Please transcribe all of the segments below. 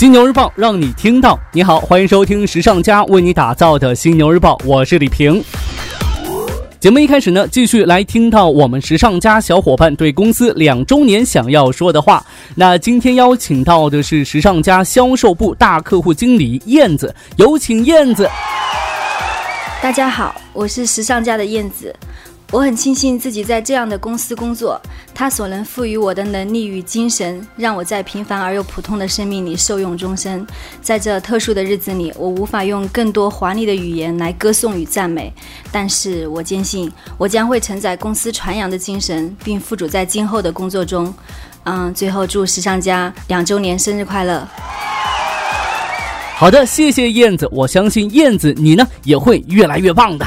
犀牛日报让你听到。你好，欢迎收听时尚家为你打造的犀牛日报，我是李平。节目一开始呢，继续来听到我们时尚家小伙伴对公司两周年想要说的话。那今天邀请到的是时尚家销售部大客户经理燕子，有请燕子。大家好，我是时尚家的燕子。我很庆幸自己在这样的公司工作，它所能赋予我的能力与精神，让我在平凡而又普通的生命里受用终身。在这特殊的日子里，我无法用更多华丽的语言来歌颂与赞美，但是我坚信，我将会承载公司传扬的精神，并付诸在今后的工作中。嗯，最后祝时尚家两周年生日快乐！好的，谢谢燕子，我相信燕子你呢也会越来越棒的。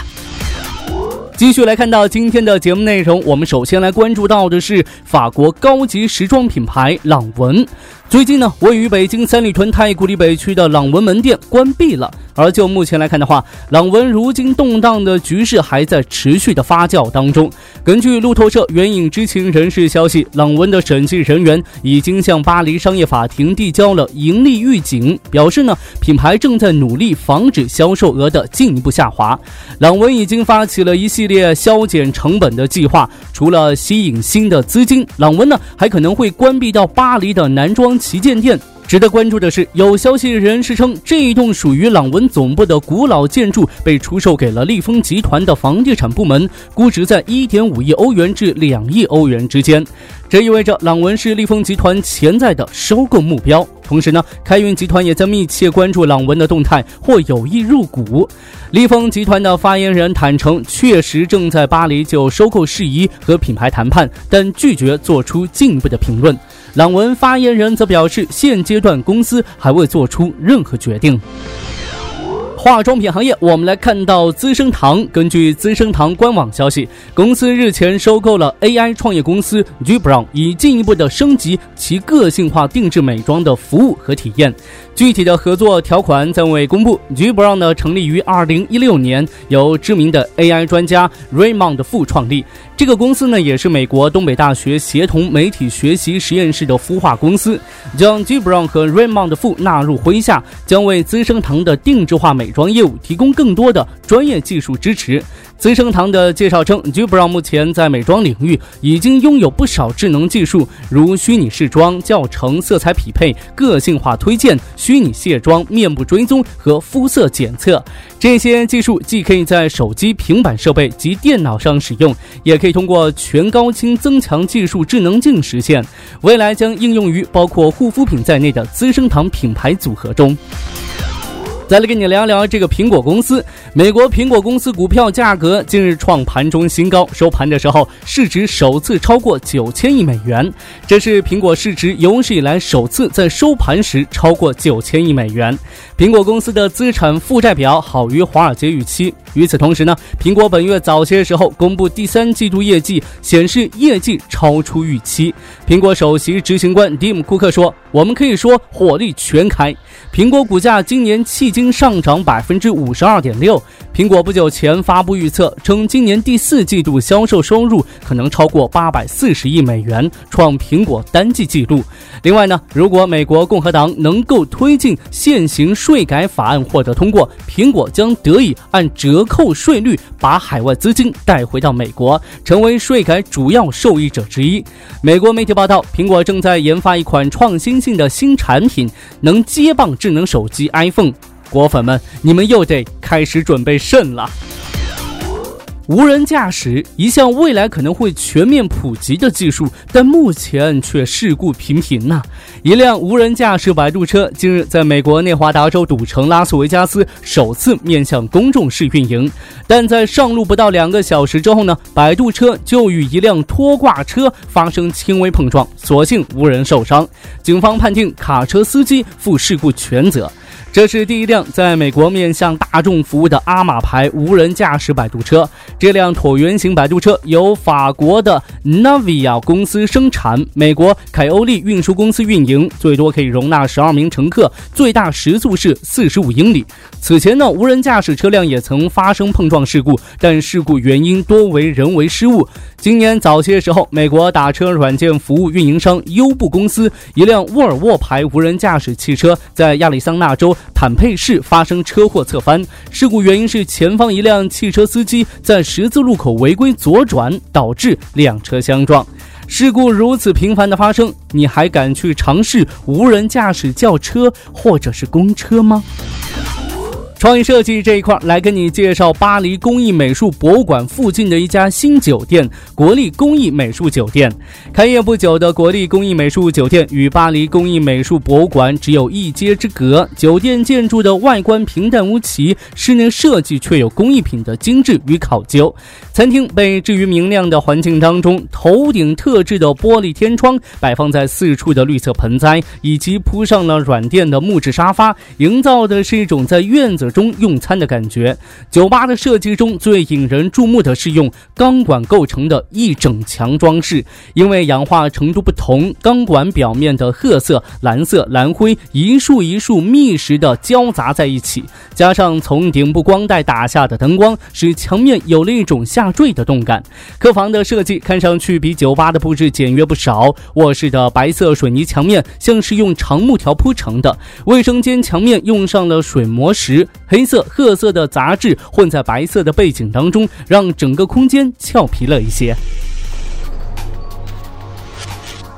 继续来看到今天的节目内容，我们首先来关注到的是法国高级时装品牌朗文。最近呢，位于北京三里屯太古里北区的朗文门店关闭了。而就目前来看的话，朗文如今动荡的局势还在持续的发酵当中。根据路透社援引知情人士消息，朗文的审计人员已经向巴黎商业法庭递交了盈利预警，表示呢，品牌正在努力防止销售额的进一步下滑。朗文已经发起了一系列削减成本的计划，除了吸引新的资金，朗文呢还可能会关闭到巴黎的男装。旗舰店。值得关注的是，有消息人士称，这一栋属于朗文总部的古老建筑被出售给了利丰集团的房地产部门，估值在一点五亿欧元至两亿欧元之间。这意味着朗文是利丰集团潜在的收购目标。同时呢，开运集团也在密切关注朗文的动态，或有意入股。利丰集团的发言人坦诚，确实正在巴黎就收购事宜和品牌谈判，但拒绝做出进一步的评论。朗文发言人则表示，现阶段公司还未做出任何决定。化妆品行业，我们来看到资生堂。根据资生堂官网消息，公司日前收购了 AI 创业公司 Gibran，以进一步的升级其个性化定制美妆的服务和体验。具体的合作条款暂未公布。Gibran 呢，成立于2016年，由知名的 AI 专家 Raymond 副创立。这个公司呢，也是美国东北大学协同媒体学习实验室的孵化公司。将 Gibran 和 Raymond 副纳入麾下，将为资生堂的定制化美妆业务提供更多的专业技术支持。资生堂的介绍称，Gibran 目前在美妆领域已经拥有不少智能技术，如虚拟试妆、教程、色彩匹配、个性化推荐、虚拟卸妆、面部追踪和肤色检测。这些技术既可以在手机、平板设备及电脑上使用，也可以通过全高清增强技术智能镜实现。未来将应用于包括护肤品在内的资生堂品牌组合中。再来跟你聊聊这个苹果公司。美国苹果公司股票价格近日创盘中新高，收盘的时候市值首次超过九千亿美元，这是苹果市值有史以来首次在收盘时超过九千亿美元。苹果公司的资产负债表好于华尔街预期。与此同时呢，苹果本月早些时候公布第三季度业绩，显示业绩超出预期。苹果首席执行官蒂姆·库克说：“我们可以说火力全开。”苹果股价今年迄今上涨百分之五十二点六。苹果不久前发布预测称，今年第四季度销售收入可能超过八百四十亿美元，创苹果单季纪录。另外呢，如果美国共和党能够推进现行税税改法案获得通过，苹果将得以按折扣税率把海外资金带回到美国，成为税改主要受益者之一。美国媒体报道，苹果正在研发一款创新性的新产品，能接棒智能手机 iPhone。果粉们，你们又得开始准备肾了。无人驾驶一项未来可能会全面普及的技术，但目前却事故频频呐。一辆无人驾驶摆渡车近日在美国内华达州赌城拉斯维加斯首次面向公众试运营，但在上路不到两个小时之后呢，摆渡车就与一辆拖挂车发生轻微碰撞，所幸无人受伤。警方判定卡车司机负事故全责。这是第一辆在美国面向大众服务的阿玛牌无人驾驶摆渡车。这辆椭圆形摆渡车由法国的 Navia 公司生产，美国凯欧利运输公司运营，最多可以容纳十二名乘客，最大时速是四十五英里。此前呢，无人驾驶车辆也曾发生碰撞事故，但事故原因多为人为失误。今年早些时候，美国打车软件服务运营商优步公司一辆沃尔沃牌无人驾驶汽车在亚利桑那州。坦佩市发生车祸侧翻，事故原因是前方一辆汽车司机在十字路口违规左转，导致两车相撞。事故如此频繁的发生，你还敢去尝试无人驾驶轿车或者是公车吗？创意设计这一块来跟你介绍巴黎工艺美术博物馆附近的一家新酒店——国立工艺美术酒店。开业不久的国立工艺美术酒店与巴黎工艺美术博物馆只有一街之隔。酒店建筑的外观平淡无奇，室内设计却有工艺品的精致与考究。餐厅被置于明亮的环境当中，头顶特制的玻璃天窗，摆放在四处的绿色盆栽，以及铺上了软垫的木质沙发，营造的是一种在院子。中用餐的感觉。酒吧的设计中最引人注目的是用钢管构成的一整墙装饰，因为氧化程度不同，钢管表面的褐色、蓝色、蓝灰一束一束密实的交杂在一起，加上从顶部光带打下的灯光，使墙面有了一种下下坠的动感。客房的设计看上去比酒吧的布置简约不少。卧室的白色水泥墙面像是用长木条铺成的，卫生间墙面用上了水磨石。黑色、褐色的杂质混在白色的背景当中，让整个空间俏皮了一些。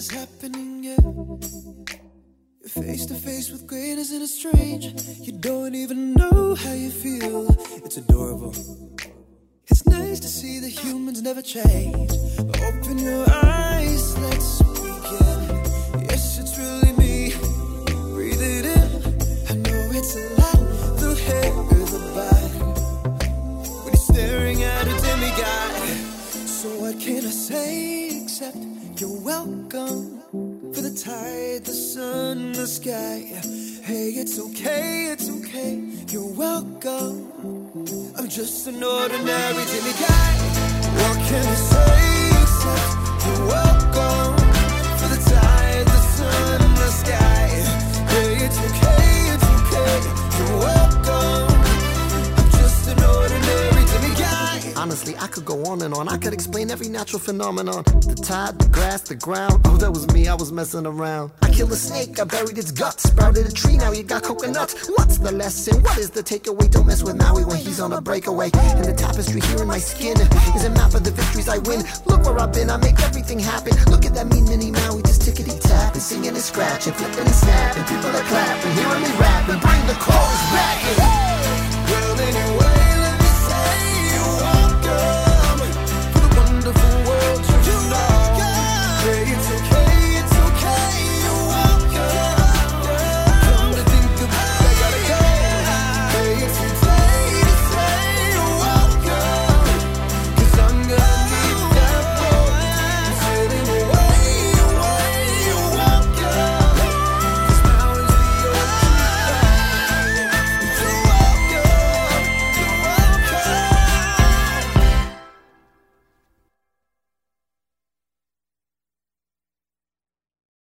I see what's happening, yeah. You're face to face with greatness and a strange. You don't even know how you feel. It's adorable. It's nice to see that humans never change. Open your eyes, let's the sky. Hey, it's okay, it's okay. You're welcome. I'm just an ordinary Jimmy guy. What can I say Honestly, I could go on and on. I could explain every natural phenomenon. The tide, the grass, the ground. Oh, that was me, I was messing around. I killed a snake, I buried its guts. Sprouted a tree, now you got coconuts. What's the lesson? What is the takeaway? Don't mess with Maui when he's on a breakaway. And the tapestry here in my skin is a map of the victories I win. Look where I've been, I make everything happen. Look at that mean mini Maui, just tickety tap and singing and scratching, flipping and snapping. People are clapping, hearing me rapping. Bring the chorus back in.